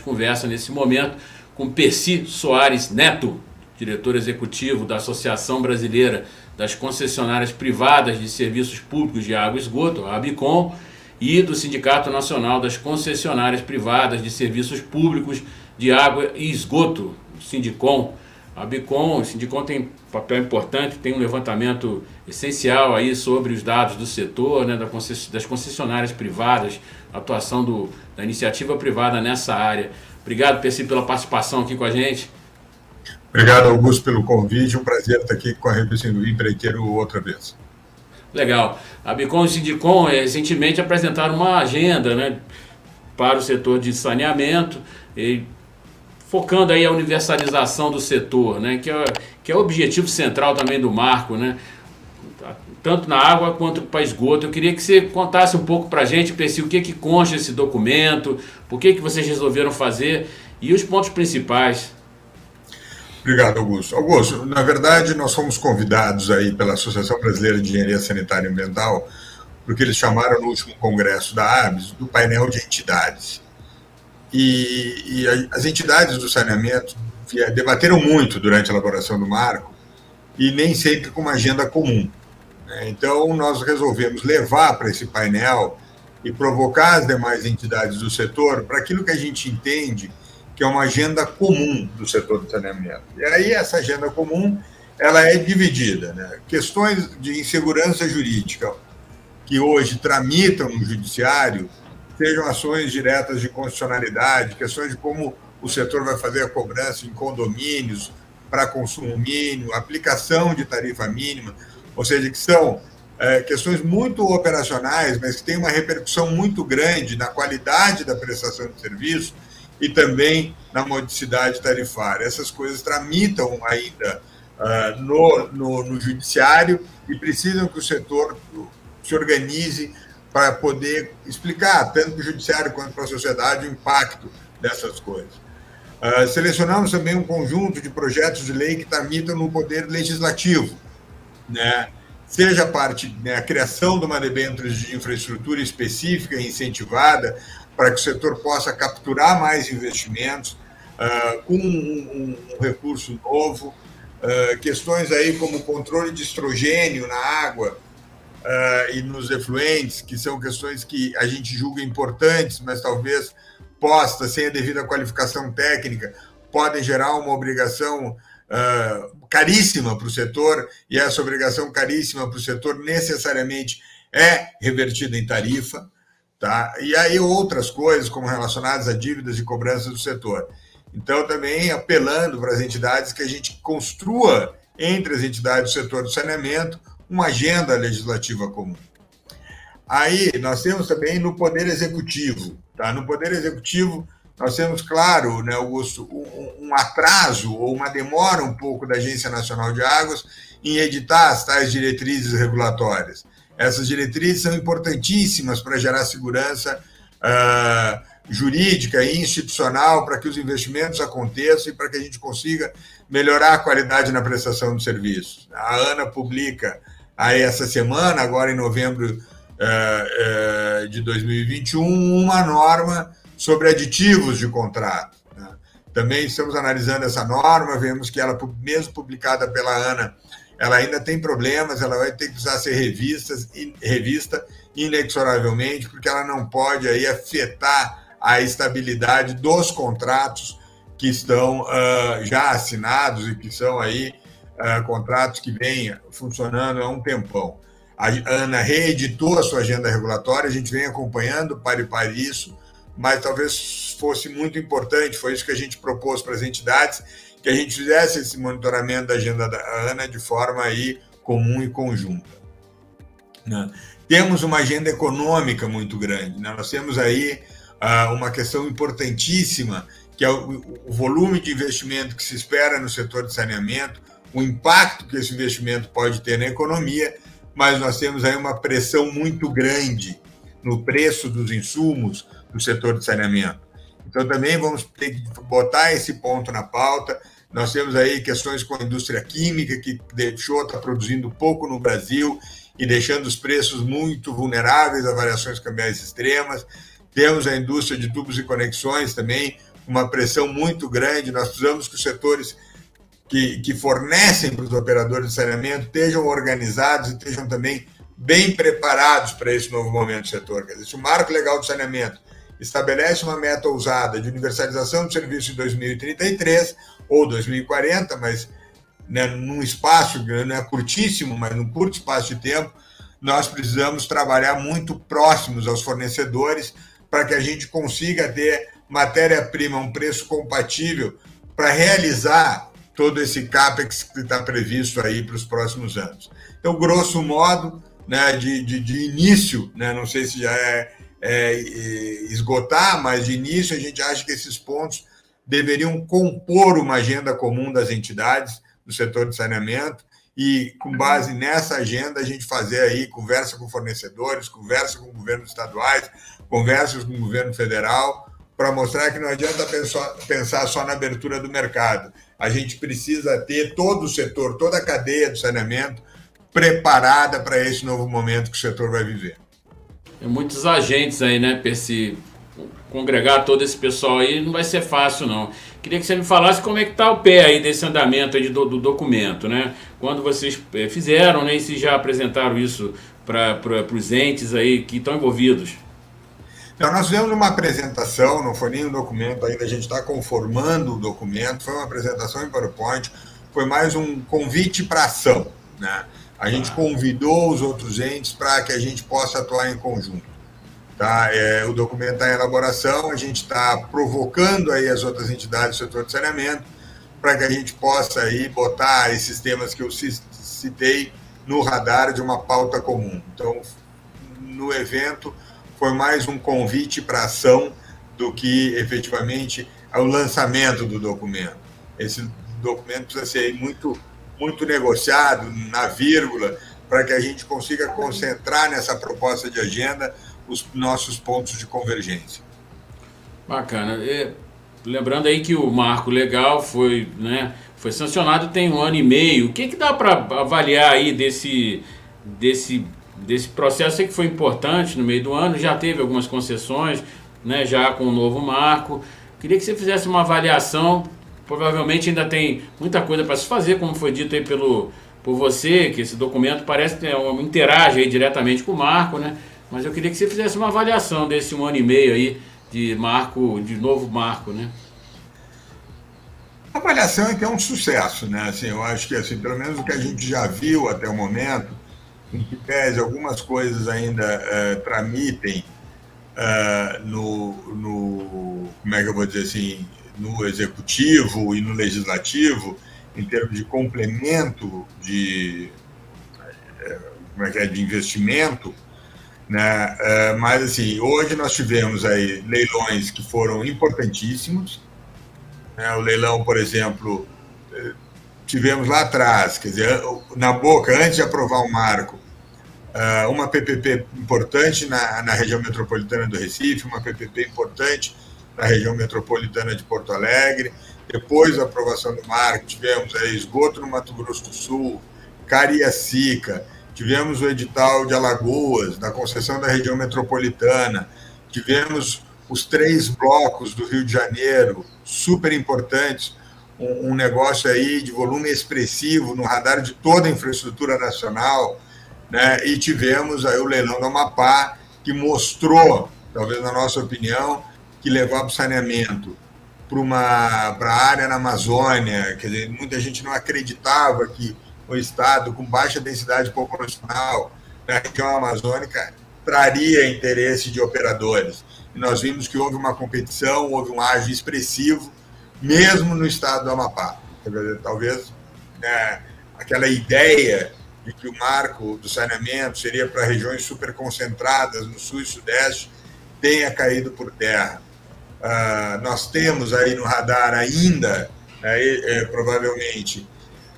gente conversa nesse momento com Percy Soares Neto, diretor executivo da Associação Brasileira das Concessionárias Privadas de Serviços Públicos de Água e Esgoto, a ABICOM, e do Sindicato Nacional das Concessionárias Privadas de Serviços Públicos de Água e Esgoto, Sindicom. A Bicom, o Sindicom tem papel importante, tem um levantamento essencial aí sobre os dados do setor, né, das concessionárias privadas, a atuação do, da iniciativa privada nessa área. Obrigado, Percy, pela participação aqui com a gente. Obrigado, Augusto, pelo convite. Um prazer estar aqui com a revista Empreiteiro outra vez. Legal. A Bicom e o Sindicom eh, recentemente apresentaram uma agenda né, para o setor de saneamento, e focando aí a universalização do setor, né, que, é, que é o objetivo central também do marco, né, tanto na água quanto para esgoto. Eu queria que você contasse um pouco para a gente, Percy, o que, que consta esse documento, por que, que vocês resolveram fazer e os pontos principais. Obrigado, Augusto. Augusto, na verdade, nós fomos convidados aí pela Associação Brasileira de Engenharia Sanitária e Ambiental, porque eles chamaram no último congresso da ABS do painel de entidades. E, e as entidades do saneamento debateram muito durante a elaboração do marco e nem sempre com uma agenda comum. Né? Então, nós resolvemos levar para esse painel e provocar as demais entidades do setor para aquilo que a gente entende que é uma agenda comum do setor do saneamento. E aí essa agenda comum ela é dividida, né? Questões de insegurança jurídica que hoje tramitam no judiciário, sejam ações diretas de constitucionalidade, questões de como o setor vai fazer a cobrança em condomínios para consumo mínimo, aplicação de tarifa mínima, ou seja, que são é, questões muito operacionais, mas que têm uma repercussão muito grande na qualidade da prestação de serviço e também na modicidade tarifária. Essas coisas tramitam ainda uh, no, no, no, judiciário e precisam que o setor se organize para poder explicar, tanto para o judiciário quanto para a sociedade, o impacto dessas coisas. Uh, selecionamos também um conjunto de projetos de lei que tramitam no poder legislativo, né? seja a parte, né, a criação de uma debênture de infraestrutura específica e incentivada, para que o setor possa capturar mais investimentos uh, com um, um, recurso novo, uh, questões aí como controle de estrogênio na água uh, e nos efluentes, que são questões que a gente julga importantes, mas talvez postas sem a devida qualificação técnica, podem gerar uma obrigação caríssima para o setor, e essa obrigação caríssima para o setor necessariamente é revertida em tarifa. Tá? E aí outras coisas, como relacionadas a dívidas e cobranças do setor. Então, também apelando para as entidades que a gente construa entre as entidades do setor do saneamento uma agenda legislativa comum. Aí nós temos também no Poder Executivo. Tá? No Poder Executivo, nós temos, claro, né, Augusto, um, um atraso ou uma demora um pouco da Agência Nacional de Águas em editar as tais diretrizes regulatórias. Essas diretrizes são importantíssimas para gerar segurança uh, jurídica e institucional para que os investimentos aconteçam e para que a gente consiga melhorar a qualidade na prestação de serviços. A ANA publica aí essa semana, agora em novembro uh, uh, de 2021, uma norma sobre aditivos de contrato. Né? Também estamos analisando essa norma, vemos que ela, mesmo publicada pela ANA, ela ainda tem problemas, ela vai ter que precisar ser revista, revista inexoravelmente, porque ela não pode aí afetar a estabilidade dos contratos que estão uh, já assinados e que são aí uh, contratos que vêm funcionando há um tempão. A Ana reeditou a sua agenda regulatória, a gente vem acompanhando para e para isso, mas talvez fosse muito importante, foi isso que a gente propôs para as entidades, que a gente fizesse esse monitoramento da agenda da ANA de forma aí comum e conjunta. Né? Temos uma agenda econômica muito grande. Né? Nós temos aí uh, uma questão importantíssima, que é o, o volume de investimento que se espera no setor de saneamento, o impacto que esse investimento pode ter na economia, mas nós temos aí uma pressão muito grande no preço dos insumos do setor de saneamento. Então, também vamos ter que botar esse ponto na pauta. Nós temos aí questões com a indústria química, que deixou, está produzindo pouco no Brasil e deixando os preços muito vulneráveis a variações cambiais extremas. Temos a indústria de tubos e conexões também, uma pressão muito grande. Nós precisamos que os setores que, que fornecem para os operadores de saneamento estejam organizados e estejam também bem preparados para esse novo momento do setor. Quer dizer, se o marco legal do saneamento estabelece uma meta ousada de universalização do serviço em 2033 ou 2040, mas né, num espaço, não é curtíssimo, mas num curto espaço de tempo, nós precisamos trabalhar muito próximos aos fornecedores para que a gente consiga ter matéria-prima a um preço compatível para realizar todo esse CAPEX que está previsto aí para os próximos anos. Então, grosso modo, né, de, de, de início, né, não sei se já é, é, esgotar, mas de início a gente acha que esses pontos deveriam compor uma agenda comum das entidades do setor de saneamento e, com base nessa agenda, a gente fazer aí conversa com fornecedores, conversa com governos estaduais, conversas com o governo federal, para mostrar que não adianta pensar só na abertura do mercado. A gente precisa ter todo o setor, toda a cadeia do saneamento preparada para esse novo momento que o setor vai viver. Tem muitos agentes aí, né, Percy? Congregar todo esse pessoal aí não vai ser fácil, não. Queria que você me falasse como é que está o pé aí desse andamento aí do, do documento, né? Quando vocês é, fizeram, né? E se já apresentaram isso para os entes aí que estão envolvidos. Então, nós fizemos uma apresentação, não foi nem um documento ainda, a gente está conformando o documento, foi uma apresentação em PowerPoint, foi mais um convite para ação. Né? A gente convidou os outros entes para que a gente possa atuar em conjunto. Tá? É, o documento está em elaboração, a gente está provocando aí as outras entidades do setor de saneamento para que a gente possa aí botar esses temas que eu citei no radar de uma pauta comum. Então, no evento, foi mais um convite para ação do que efetivamente o lançamento do documento. Esse documento precisa ser muito, muito negociado na vírgula para que a gente consiga concentrar nessa proposta de agenda os nossos pontos de convergência. Bacana. E, lembrando aí que o marco legal foi, né, foi sancionado tem um ano e meio. O que, que dá para avaliar aí desse, desse desse processo que foi importante no meio do ano, já teve algumas concessões, né, já com o novo marco. Queria que você fizesse uma avaliação, provavelmente ainda tem muita coisa para se fazer, como foi dito aí pelo, por você, que esse documento parece que é um, interage aí diretamente com o marco, né? Mas eu queria que você fizesse uma avaliação desse um ano e meio aí de marco, de novo marco, né? A avaliação é que é um sucesso, né? Assim, eu acho que assim, pelo menos o que a gente já viu até o momento, em que pese algumas coisas ainda uh, tramitem uh, no, no, como é que eu vou dizer assim, no executivo e no legislativo, em termos de complemento de, eh, como é que é, de investimento, né? Mas assim, hoje nós tivemos aí leilões que foram importantíssimos, né? o leilão, por exemplo, tivemos lá atrás, quer dizer, na boca, antes de aprovar o marco, ah, uma PPP importante na, na região metropolitana do Recife, uma PPP importante na região metropolitana de Porto Alegre. Depois da aprovação do marco, tivemos aí esgoto no Mato Grosso do Sul, Cariacica, tivemos o edital de Alagoas, da concessão da região metropolitana, tivemos os três blocos do Rio de Janeiro, super importantes, um, um negócio aí de volume expressivo no radar de toda a infraestrutura nacional, né? E tivemos aí o leilão do Amapá, que mostrou, talvez na nossa opinião, que levar o saneamento para a área na Amazônia, quer dizer, muita gente não acreditava que o Estado, com baixa densidade populacional, na região amazônica, traria interesse de operadores. E nós vimos que houve uma competição, houve um ágio expressivo, mesmo no estado do Amapá. Talvez né, aquela ideia que o marco do saneamento seria para regiões super concentradas no sul e sudeste tenha caído por terra. Uh, nós temos aí no radar ainda, né, é, provavelmente,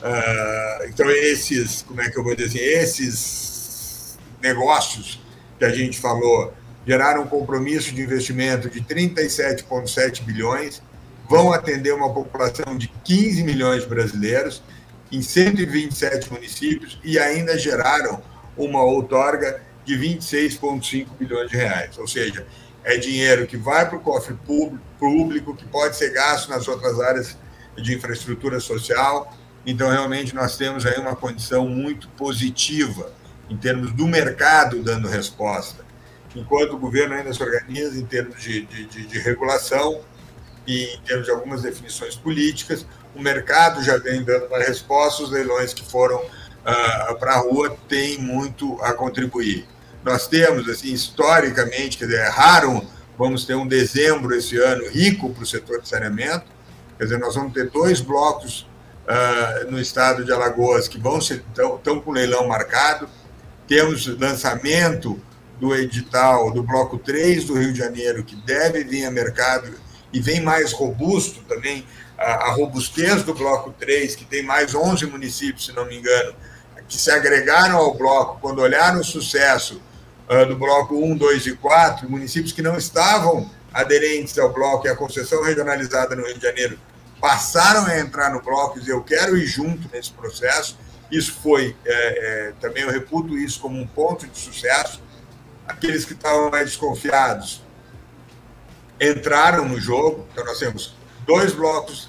uh, então esses, como é que eu vou dizer, esses negócios que a gente falou geraram um compromisso de investimento de 37,7 bilhões, vão atender uma população de 15 milhões de brasileiros em 127 municípios e ainda geraram uma outorga de 26,5 bilhões de reais. Ou seja, é dinheiro que vai para o cofre público, que pode ser gasto nas outras áreas de infraestrutura social. Então, realmente, nós temos aí uma condição muito positiva em termos do mercado dando resposta, enquanto o governo ainda se organiza em termos de, de, de, de regulação e em termos de algumas definições políticas, o mercado já vem dando uma resposta, os leilões que foram uh, para a rua têm muito a contribuir. Nós temos, assim, historicamente, quer dizer, é raro, vamos ter um dezembro esse ano rico para o setor de saneamento, quer dizer, nós vamos ter dois blocos uh, no estado de Alagoas que vão ser, estão com leilão marcado, temos lançamento do edital do bloco 3 do Rio de Janeiro, que deve vir a mercado e vem mais robusto também, a, robustez do bloco 3, que tem mais 11 municípios, se não me engano, que se agregaram ao bloco, quando olharam o sucesso uh, do bloco 1, 2 e 4, municípios que não estavam aderentes ao bloco e à concessão regionalizada no Rio de Janeiro passaram a entrar no bloco e dizer, eu quero ir junto nesse processo. Isso foi, é, é, também eu reputo isso como um ponto de sucesso. Aqueles que estavam mais desconfiados entraram no jogo. Então, nós temos dois blocos,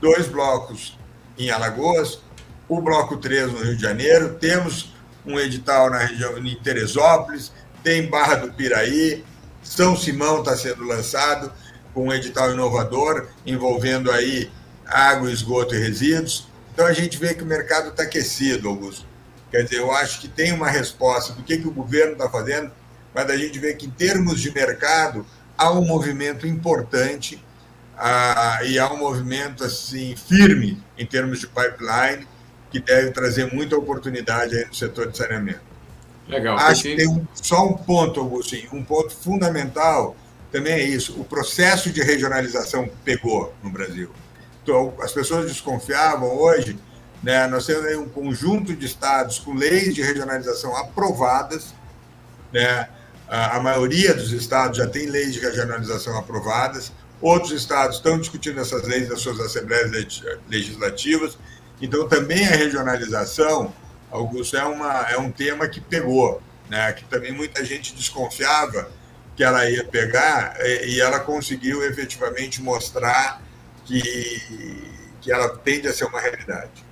dois blocos em Alagoas, o bloco 3 no Rio de Janeiro, temos um edital na região em Teresópolis, tem Barra do Piraí, São Simão está sendo lançado com um edital inovador envolvendo aí água, esgoto e resíduos. Então a gente vê que o mercado está aquecido, Augusto. Quer dizer, eu acho que tem uma resposta do que, que o governo está fazendo, mas a gente vê que em termos de mercado há um movimento importante ah, e há um movimento assim firme em termos de pipeline que deve trazer muita oportunidade aí no setor de saneamento. Legal. Acho que tem um, só um ponto, Augusto, um ponto fundamental também é isso. O processo de regionalização pegou no Brasil. Então, as pessoas desconfiavam hoje, né, nós temos aí um conjunto de estados com leis de regionalização aprovadas, né, a maioria dos estados já tem leis de regionalização aprovadas, outros estados estão discutindo essas leis nas suas assembleias legislativas, então também a regionalização, Augusto, é, uma, é um tema que pegou, né, que também muita gente desconfiava, que ela ia pegar e ela conseguiu efetivamente mostrar que, que ela tende a ser uma realidade.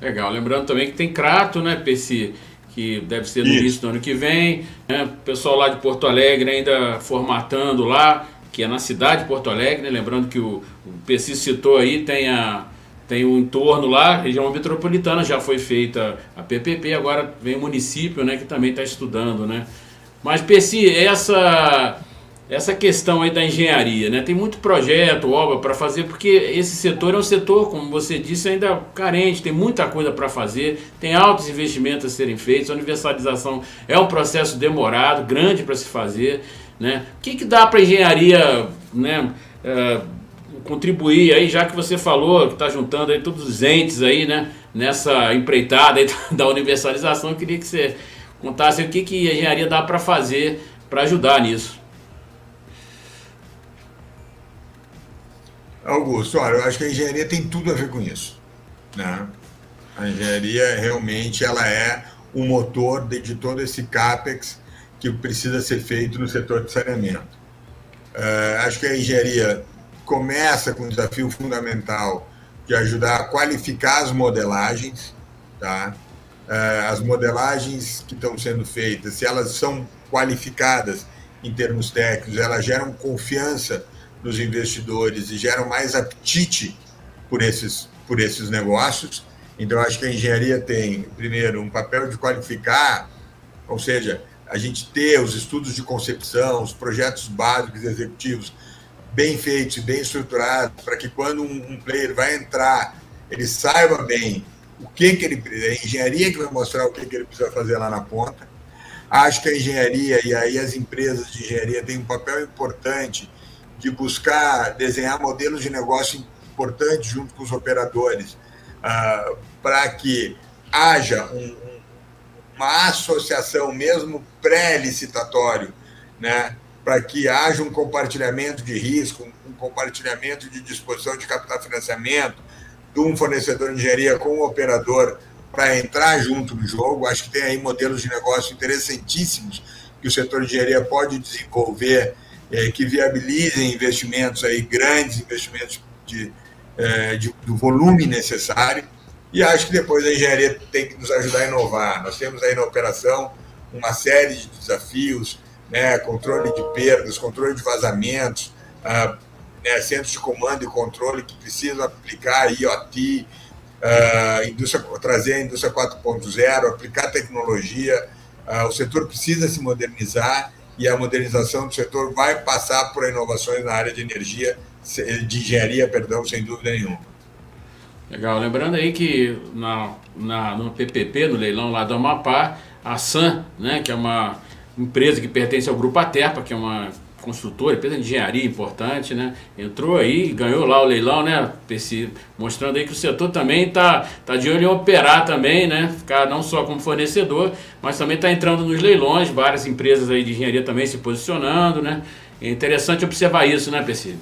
Legal. Lembrando também que tem Crato, né, PC, que deve ser no Isso. início do ano que vem. Né? O pessoal lá de Porto Alegre ainda formatando lá, que é na cidade de Porto Alegre, né? Lembrando que o, o PC citou aí, tem a tem o entorno lá, região metropolitana já foi feita a PPP, agora vem o município, né, que também está estudando, né? Mas, Percy, essa, essa questão aí da engenharia, né? Tem muito projeto, obra para fazer, porque esse setor é um setor, como você disse, ainda carente, tem muita coisa para fazer, tem altos investimentos a serem feitos, a universalização é um processo demorado, grande para se fazer, né? O que, que dá para a engenharia, né? É, contribuir aí, já que você falou que está juntando aí todos os entes aí, né? Nessa empreitada da universalização, eu queria que você contasse o que, que a engenharia dá para fazer para ajudar nisso. Augusto, olha, eu acho que a engenharia tem tudo a ver com isso. Né? A engenharia realmente ela é o motor de, de todo esse CAPEX que precisa ser feito no setor de saneamento. Uh, acho que a engenharia começa com um desafio fundamental de ajudar a qualificar as modelagens, tá? Eh, as modelagens que estão sendo feitas, se elas são qualificadas em termos técnicos, elas geram confiança nos investidores e geram mais apetite por esses, por esses negócios. Então, acho que a engenharia tem, primeiro, um papel de qualificar, ou seja, a gente ter os estudos de concepção, os projetos básicos executivos bem feitos e bem estruturados, para que quando um, um player vai entrar, ele saiba bem o que, que ele a engenharia que vai mostrar o que, que ele precisa fazer lá na ponta. Acho que a engenharia e aí as empresas de engenharia têm um papel importante de buscar desenhar modelos de negócio importantes junto com os operadores, uh, para que haja um, uma associação, mesmo pré-licitatório, né, para que haja um compartilhamento de risco, um compartilhamento de disposição de captar financiamento, de um fornecedor de engenharia com um operador para entrar junto no jogo. Acho que tem aí modelos de negócio interessantíssimos que o setor de engenharia pode desenvolver, é, que viabilizem investimentos aí, grandes investimentos de, é, de, do volume necessário. E acho que depois a engenharia tem que nos ajudar a inovar. Nós temos aí na operação uma série de desafios, né, controle de perdas, controle de vazamentos, ah, né, centros de comando e controle que precisam aplicar IoT, uh, indústria, trazer a indústria 4.0, aplicar tecnologia. Uh, o setor precisa se modernizar e a modernização do setor vai passar por inovações na área de energia, de engenharia, perdão, sem dúvida nenhuma. Legal. Lembrando aí que na, na, no PPP, no leilão lá do Amapá, a SAM, né, que é uma empresa que pertence ao Grupo Aterpa, que é uma construtora, empresa de engenharia importante, né? Entrou aí, ganhou lá o leilão, né? mostrando aí que o setor também está tá de olho em operar também, né? Ficar não só como fornecedor, mas também está entrando nos leilões, várias empresas aí de engenharia também se posicionando, né? É interessante observar isso, né, PC?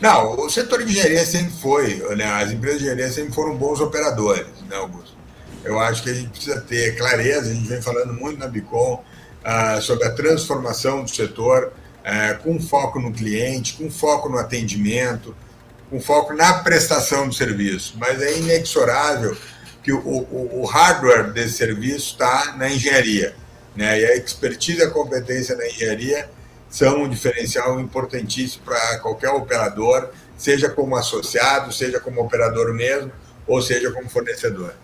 Não, o setor de engenharia sempre foi, né? As empresas de engenharia sempre foram bons operadores, né, Augusto? Eu acho que a gente precisa ter clareza, a gente vem falando muito na Bicom, Uh, sobre a transformação do setor, é, com foco no cliente, com foco no atendimento, com foco na prestação do serviço. Mas é inexorável que o, o, o hardware desse serviço está na engenharia. Né? E a expertise a competência na engenharia são um diferencial importantíssimo para qualquer operador, seja como associado, seja como operador mesmo, ou seja como fornecedor.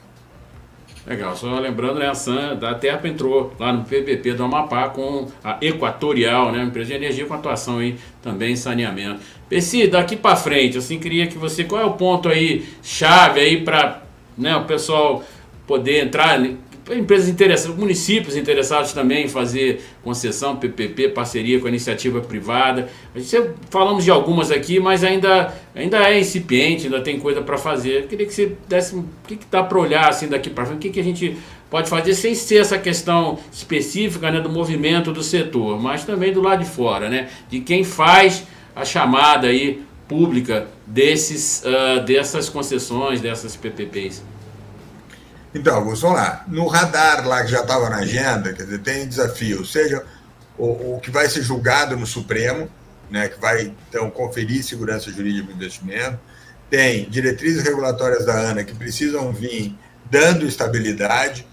Legal, só lembrando, né, a SAN da Terpa entrou lá no PPP do Amapá com a Equatorial, né, uma empresa de energia com atuação aí também em saneamento. Pessi, daqui para frente, assim, queria que você, qual é o ponto aí chave aí para, né, o pessoal poder entrar empresas interessadas, municípios interessados também em fazer concessão, PPP, parceria com a iniciativa privada. A gente falamos de algumas aqui, mas ainda, ainda é incipiente, ainda tem coisa para fazer. Eu queria que você desse o que dá para olhar assim daqui para frente, o que, que a gente pode fazer sem ser essa questão específica né, do movimento do setor, mas também do lado de fora, né, de quem faz a chamada aí pública desses, uh, dessas concessões, dessas PPPs. Então, Augusto, vamos lá. No radar lá que já estava na agenda, quer dizer, tem desafio, seja o, o, que vai ser julgado no Supremo, né, que vai então conferir segurança jurídica do investimento, tem diretrizes regulatórias da ANA que precisam vir dando estabilidade,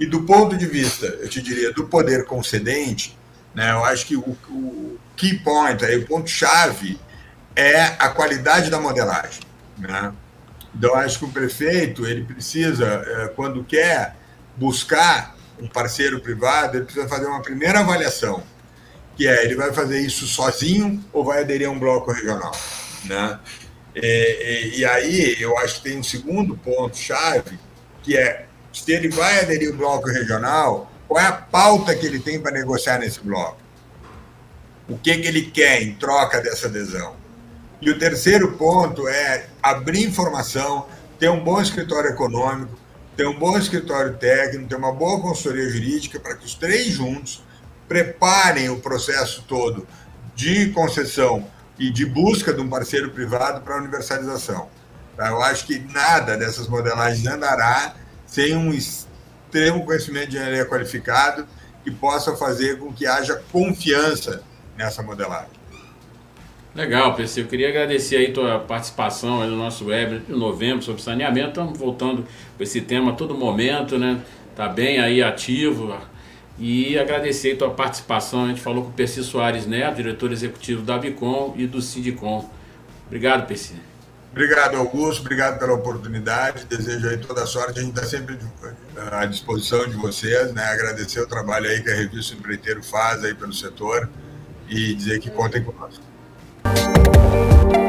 e do ponto de vista, eu te diria, do poder concedente, né, eu acho que o, o key point, aí, o ponto-chave, é a qualidade da modelagem. Né? Então, acho que o prefeito, ele precisa, é, quando quer buscar um parceiro privado, ele precisa fazer uma primeira avaliação, que é, ele vai fazer isso sozinho ou vai aderir a um bloco regional, né? E, e, e aí, eu acho que tem um segundo ponto-chave, que é, se ele vai aderir ao bloco regional, qual é a pauta que ele tem para negociar nesse bloco? O que, que ele quer em troca dessa adesão? E o terceiro ponto é abrir informação, ter um bom escritório econômico, ter um bom escritório técnico, ter uma boa consultoria jurídica para que os três juntos preparem o processo todo de concessão e de busca de um parceiro privado para a universalização. Tá? Eu acho que nada dessas modelagens andará sem um extremo conhecimento de engenharia qualificado que possa fazer com que haja confiança nessa modelagem. Legal, PC. Eu queria agradecer aí tua participação aí no nosso web de novembro sobre saneamento. Estamos voltando com esse tema a todo momento, né? Tá bem aí ativo. E agradecer aí tua participação. A gente falou com o PC Soares Neto, diretor executivo da Bicom e do Sindicom. Obrigado, PC. Obrigado, Augusto. Obrigado pela oportunidade. Desejo aí toda a sorte. A gente está sempre à disposição de vocês, né? Agradecer o trabalho aí que a revista Empreiteiro faz aí pelo setor e dizer que contem conosco. you